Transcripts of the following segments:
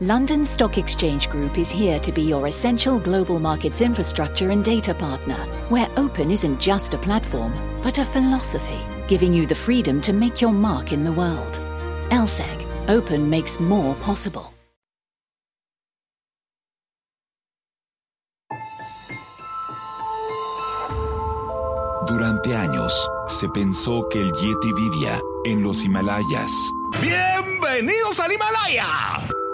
London Stock Exchange Group is here to be your essential global markets infrastructure and data partner, where open isn't just a platform, but a philosophy, giving you the freedom to make your mark in the world. LSEG, open makes more possible. Durante años, se pensó que el Yeti vivía en los Himalayas. ¡Bienvenidos al Himalaya!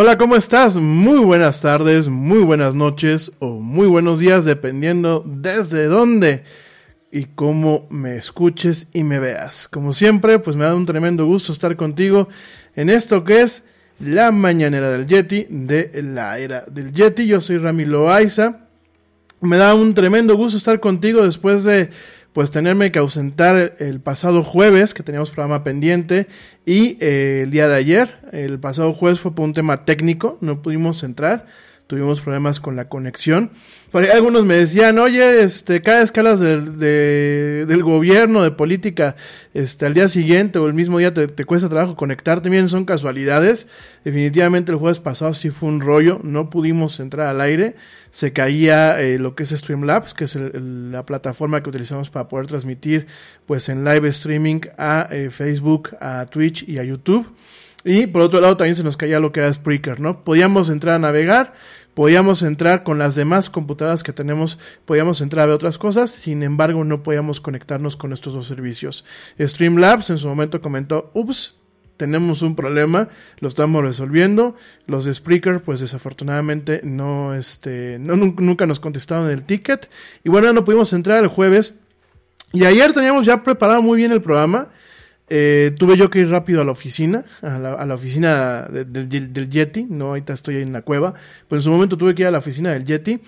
Hola, ¿cómo estás? Muy buenas tardes, muy buenas noches o muy buenos días, dependiendo desde dónde y cómo me escuches y me veas. Como siempre, pues me da un tremendo gusto estar contigo en esto que es la mañanera del Yeti de la era del Yeti. Yo soy Rami Loaiza. Me da un tremendo gusto estar contigo después de pues tenerme que ausentar el pasado jueves, que teníamos programa pendiente, y eh, el día de ayer, el pasado jueves fue por un tema técnico, no pudimos entrar tuvimos problemas con la conexión. Algunos me decían, oye, este, cada escalas del, del gobierno, de política, este, al día siguiente o el mismo día te, cuesta trabajo conectar, también son casualidades. Definitivamente el jueves pasado sí fue un rollo, no pudimos entrar al aire, se caía eh, lo que es Streamlabs, que es la plataforma que utilizamos para poder transmitir pues en live streaming a eh, Facebook, a Twitch y a YouTube. Y por otro lado también se nos caía lo que era Spreaker, ¿no? Podíamos entrar a navegar, podíamos entrar con las demás computadoras que tenemos, podíamos entrar a ver otras cosas, sin embargo no podíamos conectarnos con estos dos servicios. Streamlabs en su momento comentó, ups, tenemos un problema, lo estamos resolviendo. Los de Spreaker, pues desafortunadamente no, este, no, nunca nos contestaron el ticket. Y bueno, no pudimos entrar el jueves. Y ayer teníamos ya preparado muy bien el programa. Eh, tuve yo que ir rápido a la oficina, a la, oficina del, Yeti, no, ahorita estoy en la cueva, pero en su momento tuve que ir a la oficina del Yeti.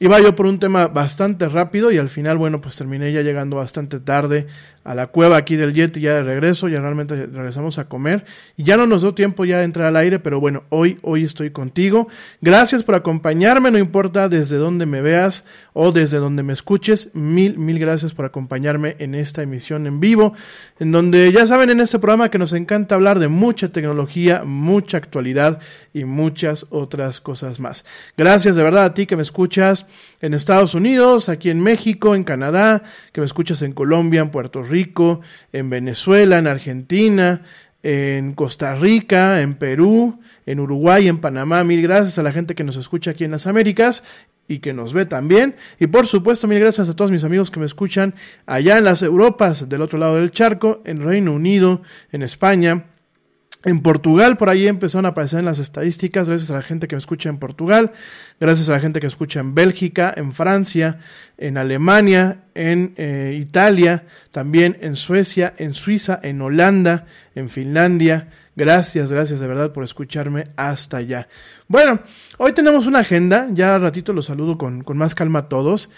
Iba yo por un tema bastante rápido y al final, bueno, pues terminé ya llegando bastante tarde a la cueva aquí del Yeti ya de regreso, ya realmente regresamos a comer y ya no nos dio tiempo ya de entrar al aire, pero bueno, hoy, hoy estoy contigo. Gracias por acompañarme, no importa desde dónde me veas o desde donde me escuches, mil, mil gracias por acompañarme en esta emisión en vivo, en donde ya saben en este programa que nos encanta hablar de mucha tecnología, mucha actualidad y muchas otras cosas más. Gracias de verdad a ti que me escuchas en Estados Unidos, aquí en México, en Canadá, que me escuchas en Colombia, en Puerto Rico, en Venezuela, en Argentina, en Costa Rica, en Perú, en Uruguay, en Panamá. Mil gracias a la gente que nos escucha aquí en las Américas y que nos ve también. Y por supuesto, mil gracias a todos mis amigos que me escuchan allá en las Europas, del otro lado del charco, en Reino Unido, en España, en Portugal, por ahí empezaron a aparecer en las estadísticas, gracias a la gente que me escucha en Portugal, gracias a la gente que escucha en Bélgica, en Francia, en Alemania, en eh, Italia, también en Suecia, en Suiza, en Holanda, en Finlandia. Gracias, gracias de verdad por escucharme hasta allá. Bueno, hoy tenemos una agenda, ya ratito los saludo con, con más calma a todos.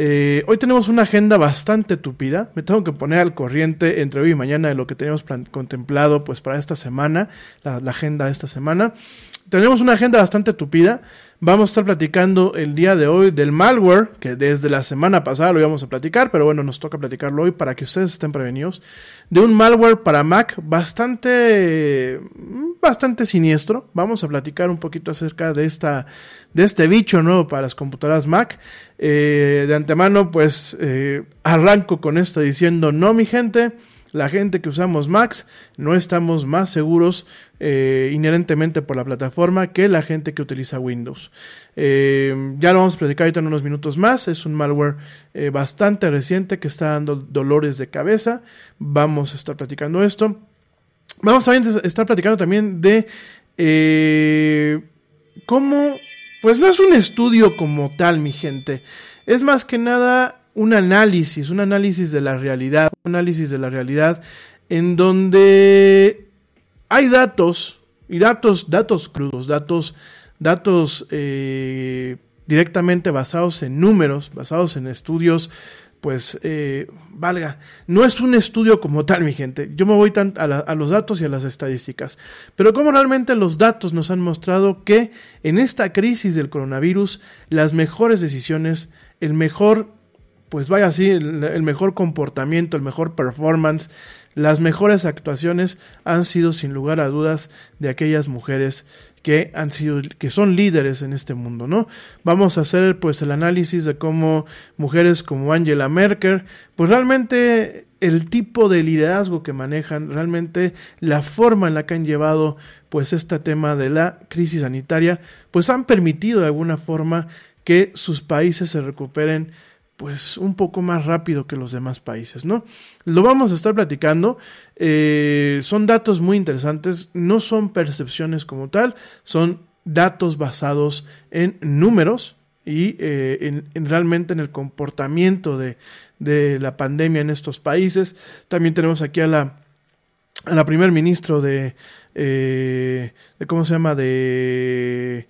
Eh, hoy tenemos una agenda bastante tupida. Me tengo que poner al corriente entre hoy y mañana de lo que tenemos contemplado pues para esta semana, la, la agenda de esta semana. Tenemos una agenda bastante tupida. Vamos a estar platicando el día de hoy del malware, que desde la semana pasada lo íbamos a platicar, pero bueno, nos toca platicarlo hoy para que ustedes estén prevenidos. De un malware para Mac bastante, bastante siniestro. Vamos a platicar un poquito acerca de esta, de este bicho nuevo para las computadoras Mac. Eh, de antemano, pues eh, arranco con esto diciendo, no mi gente, la gente que usamos Macs no estamos más seguros eh, inherentemente por la plataforma que la gente que utiliza Windows. Eh, ya lo vamos a platicar ahorita en unos minutos más. Es un malware eh, bastante reciente que está dando dolores de cabeza. Vamos a estar platicando esto. Vamos también a estar platicando también de cómo, pues no es un estudio como tal, mi gente. Es más que nada un análisis, un análisis de la realidad, un análisis de la realidad en donde hay datos y datos, datos crudos, datos, datos eh, directamente basados en números, basados en estudios, pues eh, valga, no es un estudio como tal, mi gente. Yo me voy tan a, a, los datos y a las estadísticas, pero como realmente los datos nos han mostrado que en esta crisis del coronavirus, las mejores decisiones, el mejor pues vaya así, el, mejor comportamiento, el mejor performance, las mejores actuaciones han sido sin lugar a dudas de aquellas mujeres que han sido que son líderes en este mundo, ¿no? Vamos a hacer pues el análisis de cómo mujeres como Angela Merkel, pues realmente el tipo de liderazgo que manejan, realmente la forma en la que han llevado pues este tema de la crisis sanitaria, pues han permitido de alguna forma que sus países se recuperen pues un poco más rápido que los demás países, ¿no? Lo vamos a estar platicando. Eh, son datos muy interesantes, no son percepciones como tal, son datos basados en números y eh, en, realmente en el comportamiento de, de la pandemia en estos países. También tenemos aquí a la a la primer ministro de, eh, de ¿cómo se llama? de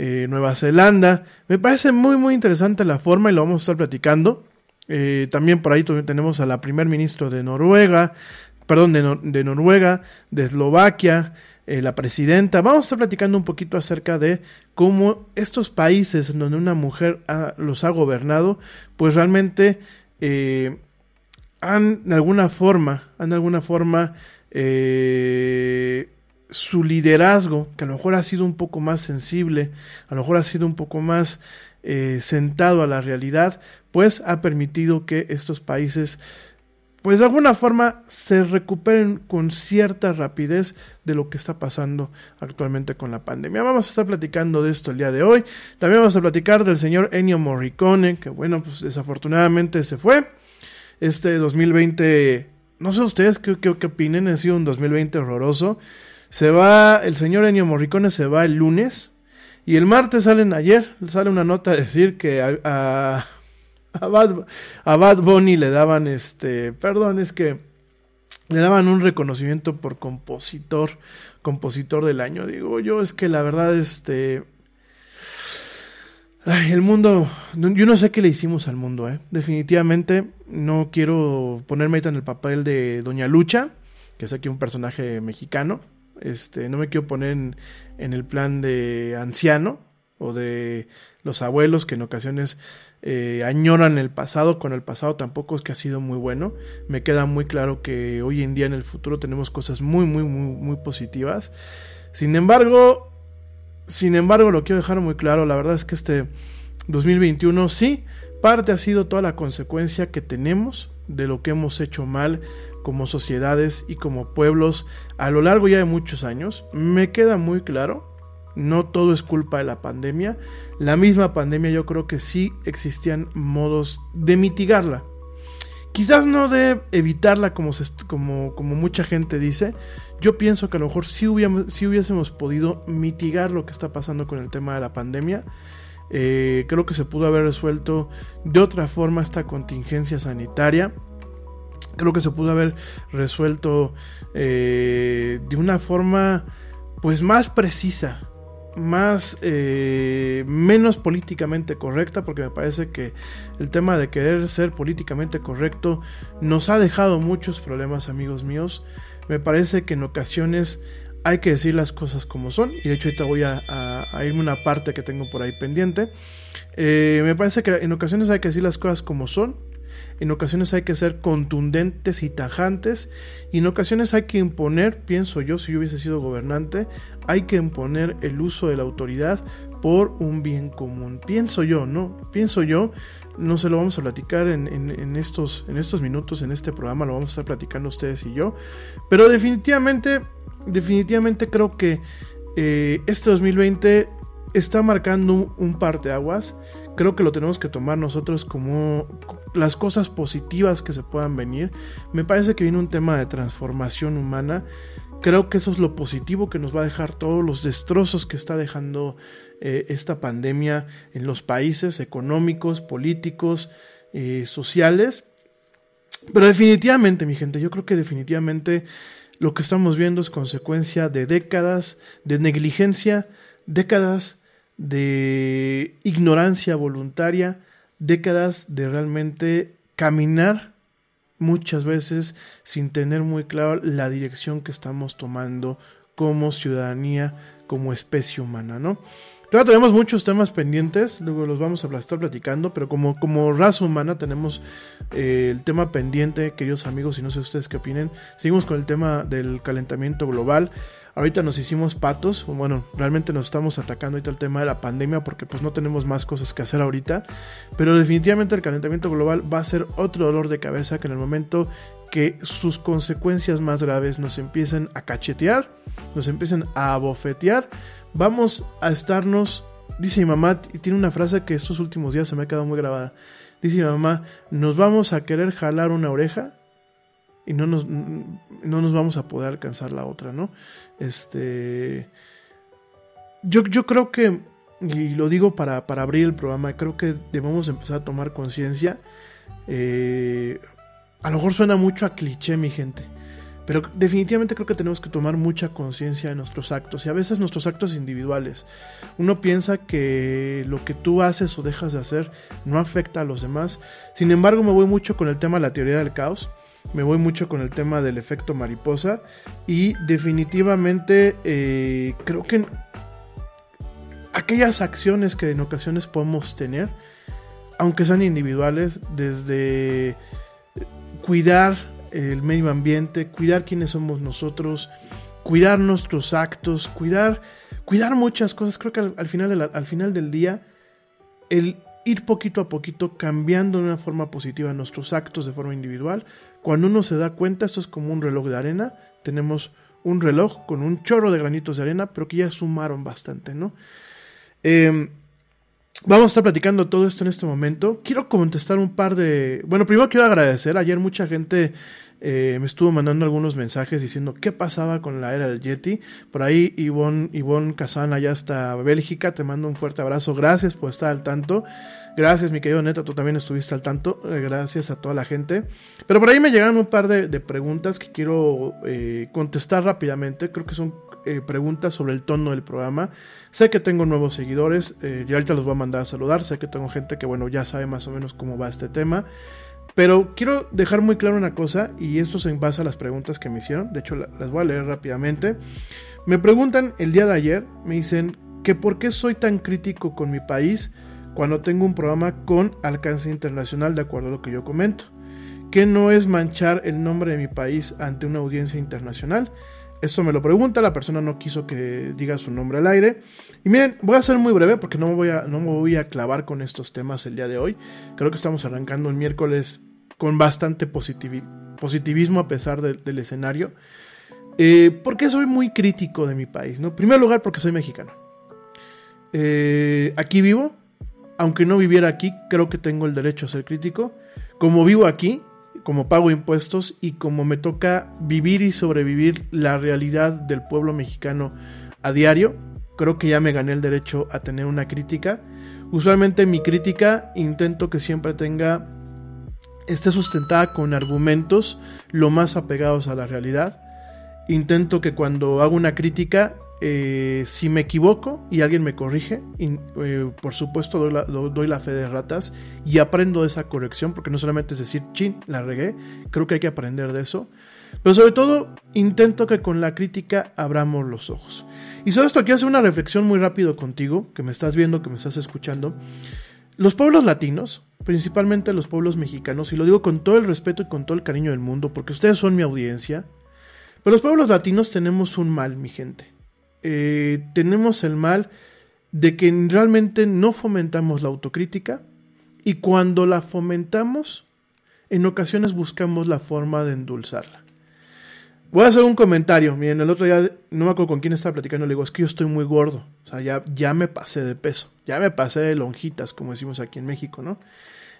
eh, Nueva Zelanda. Me parece muy muy interesante la forma y lo vamos a estar platicando. Eh, también por ahí tenemos a la primer ministro de Noruega, perdón, de, Noruega, de Eslovaquia, eh, la presidenta. Vamos a estar platicando un poquito acerca de cómo estos países donde una mujer los ha gobernado, pues realmente han de alguna forma, han de alguna forma eh, su liderazgo, que a lo mejor ha sido un poco más sensible, a lo mejor ha sido un poco más sentado a la realidad, pues ha permitido que estos países pues de alguna forma se recuperen con cierta rapidez de lo que está pasando actualmente con la pandemia. Vamos a estar platicando de esto el día de hoy. También vamos a platicar del señor Ennio Morricone, que bueno, pues desafortunadamente se fue. Este 2020, no sé ustedes qué, qué, opinen, ha sido un 2020 horroroso. Se va, el señor Ennio Morricone se va el lunes. Y el martes salen ayer, sale una nota a decir que a a Bad, Bunny le daban este, perdón, es que le daban un reconocimiento por compositor, compositor del año. Digo, yo es que la verdad, este, el mundo, yo no sé qué le hicimos al mundo, ¿eh? Definitivamente no quiero ponerme en el papel de Doña Lucha, que es aquí un personaje mexicano. Este, no me quiero poner en, el plan de anciano o de los abuelos que en ocasiones eh, añoran el pasado, con el pasado tampoco es que ha sido muy bueno. Me queda muy claro que hoy en día en el futuro tenemos cosas muy, muy, muy, muy positivas. Sin embargo, sin embargo, lo quiero dejar muy claro, la verdad es que este 2021 sí, parte ha sido toda la consecuencia que tenemos de lo que hemos hecho mal como sociedades y como pueblos a lo largo ya de muchos años. Me queda muy claro no todo es culpa de la pandemia. La misma pandemia yo creo que sí existían modos de mitigarla. Quizás no de evitarla como, como, como mucha gente dice. Yo pienso que a lo mejor sí, hubiésemos podido mitigar lo que está pasando con el tema de la pandemia. Eh, creo que se pudo haber resuelto de otra forma esta contingencia sanitaria. Creo que se pudo haber resuelto eh, de una forma pues más precisa más eh, menos políticamente correcta porque me parece que el tema de querer ser políticamente correcto nos ha dejado muchos problemas amigos míos. Me parece que en ocasiones hay que decir las cosas como son y de hecho ahorita voy a, irme una parte que tengo por ahí pendiente. Eh, me parece que en ocasiones hay que decir las cosas como son en ocasiones hay que ser contundentes y tajantes, y en ocasiones hay que imponer, pienso yo, si yo hubiese sido gobernante, hay que imponer el uso de la autoridad por un bien común. Pienso yo, ¿no? Pienso yo, no se lo vamos a platicar en, estos, en estos minutos, en este programa, lo vamos a estar platicando ustedes y yo, pero definitivamente, definitivamente creo que eh, este 2020 está marcando un, un parteaguas creo que lo tenemos que tomar nosotros como las cosas positivas que se puedan venir. Me parece que viene un tema de transformación humana. Creo que eso es lo positivo que nos va a dejar todos los destrozos que está dejando eh, esta pandemia en los países económicos, políticos, eh, sociales. Pero definitivamente, mi gente, yo creo que definitivamente lo que estamos viendo es consecuencia de décadas de negligencia, décadas de ignorancia voluntaria, décadas de realmente caminar muchas veces sin tener muy claro la dirección que estamos tomando como ciudadanía, como especie humana, ¿no? Claro, tenemos muchos temas pendientes, luego los vamos a estar platicando, pero como, como raza humana tenemos eh, el tema pendiente, queridos amigos, y no sé ustedes qué opinen. Seguimos con el tema del calentamiento global. Ahorita nos hicimos patos, bueno, realmente nos estamos atacando ahorita el tema de la pandemia porque pues no tenemos más cosas que hacer ahorita, pero definitivamente el calentamiento global va a ser otro dolor de cabeza que en el momento que sus consecuencias más graves nos empiecen a cachetear, nos empiecen a abofetear, vamos a estarnos, dice mi mamá, y tiene una frase que estos últimos días se me ha quedado muy grabada, dice mi mamá, nos vamos a querer jalar una oreja y no nos, no nos vamos a poder alcanzar la otra, ¿no? Este. Yo, yo creo que, y lo digo para, para, abrir el programa, creo que debemos empezar a tomar conciencia. Eh, a lo mejor suena mucho a cliché, mi gente. pero definitivamente creo que tenemos que tomar mucha conciencia de nuestros actos y a veces nuestros actos individuales. Uno piensa que lo que tú haces o dejas de hacer no afecta a los demás. Sin embargo, me voy mucho con el tema de la teoría del caos. Me voy mucho con el tema del efecto mariposa y definitivamente eh, creo que aquellas acciones que en ocasiones podemos tener, aunque sean individuales, desde cuidar el medio ambiente, cuidar quiénes somos nosotros, cuidar nuestros actos, cuidar, cuidar muchas cosas. Creo que al, final, al final del día, el ir poquito a poquito cambiando de una forma positiva nuestros actos de forma individual, cuando uno se da cuenta, esto es como un reloj de arena, tenemos un reloj con un chorro de granitos de arena, pero que ya sumaron bastante, ¿no? Eh, Vamos a estar platicando todo esto en este momento. Quiero contestar un par de... Bueno, primero quiero agradecer. Ayer mucha gente eh, me estuvo mandando algunos mensajes diciendo qué pasaba con la era del Yeti. Por ahí Ivonne, Ivonne Casana ya hasta Bélgica. Te mando un fuerte abrazo. Gracias por estar al tanto. Gracias, mi querido Neta, tú también estuviste al tanto. Eh, gracias a toda la gente. Pero por ahí me llegaron un par de, de preguntas que quiero eh, contestar rápidamente. Creo que son eh, preguntas sobre el tono del programa. Sé que tengo nuevos seguidores, eh, y ahorita los voy a mandar a saludar. Sé que tengo gente que, bueno, ya sabe más o menos cómo va este tema. Pero quiero dejar muy claro una cosa, y esto se basa a las preguntas que me hicieron. De hecho, las voy a leer rápidamente. Me preguntan el día de ayer, me dicen que por qué soy tan crítico con mi país cuando tengo un programa con alcance internacional, de acuerdo a lo que yo comento. Que no es manchar el nombre de mi país ante una audiencia internacional. Esto me lo pregunta, la persona no quiso que diga su nombre al aire. Y miren, voy a ser muy breve porque no me voy a, no voy a clavar con estos temas el día de hoy. Creo que estamos arrancando el miércoles con bastante positivismo a pesar del escenario. Eh, porque soy muy crítico de mi país, ¿no? En primer lugar porque soy mexicano. Eh, aquí vivo, aunque no viviera aquí, creo que tengo el derecho a ser crítico. Como vivo aquí, como pago impuestos y como me toca vivir y sobrevivir la realidad del pueblo mexicano a diario, creo que ya me gané el derecho a tener una crítica. Usualmente mi crítica intento que siempre tenga esté sustentada con argumentos lo más apegados a la realidad. Intento que cuando hago una crítica eh, si me equivoco y alguien me corrige, eh, por supuesto doy la, fe de ratas y aprendo de esa corrección, porque no solamente es decir, chin, la regué, creo que hay que aprender de eso. Pero sobre todo, intento que con la crítica abramos los ojos. Y sobre esto quiero hacer una reflexión muy rápido contigo, que me estás viendo, que me estás escuchando. Los pueblos latinos, principalmente los pueblos mexicanos, y lo digo con todo el respeto y con todo el cariño del mundo, porque ustedes son mi audiencia, pero los pueblos latinos tenemos un mal, mi gente eh, tenemos el mal de que realmente no fomentamos la autocrítica y cuando la fomentamos, en ocasiones buscamos la forma de endulzarla. Voy a hacer un comentario. Miren, el otro día, no me acuerdo con quién estaba platicando, le digo, es que yo estoy muy gordo. O sea, ya, ya me pasé de peso. Ya me pasé de lonjitas, como decimos aquí en México, ¿no?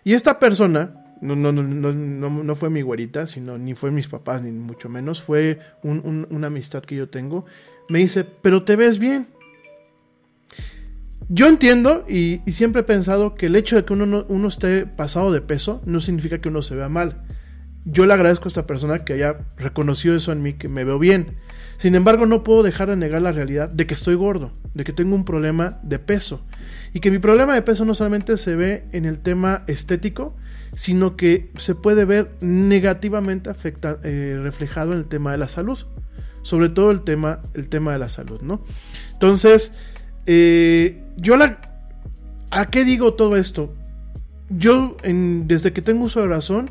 Y esta persona, no, no, no, no, no, fue mi güerita, sino ni fue mis papás, ni mucho menos, fue una amistad que yo tengo me dice, pero te ves bien. Yo entiendo y, siempre he pensado que el hecho de que uno, esté pasado de peso no significa que uno se vea mal. Yo le agradezco a esta persona que haya reconocido eso en mí, que me veo bien. Sin embargo, no puedo dejar de negar la realidad de que estoy gordo, de que tengo un problema de peso. Y que mi problema de peso no solamente se ve en el tema estético, sino que se puede ver negativamente eh, reflejado en el tema de la salud sobre todo el tema, el tema de la salud, ¿no? Entonces, eh, yo la... ¿A qué digo todo esto? Yo, desde que tengo uso de razón,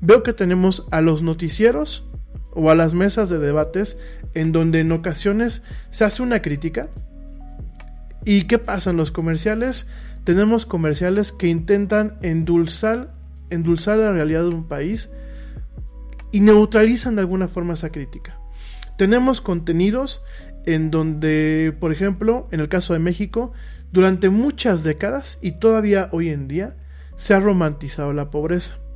veo que tenemos a los noticieros o a las mesas de debates en donde en ocasiones se hace una crítica. ¿Y qué pasa en los comerciales? Tenemos comerciales que intentan endulzar, endulzar la realidad de un país y neutralizan de alguna forma esa crítica. Tenemos contenidos en donde, por ejemplo, en el caso de México, durante muchas décadas y todavía hoy en día, se ha romantizado la pobreza.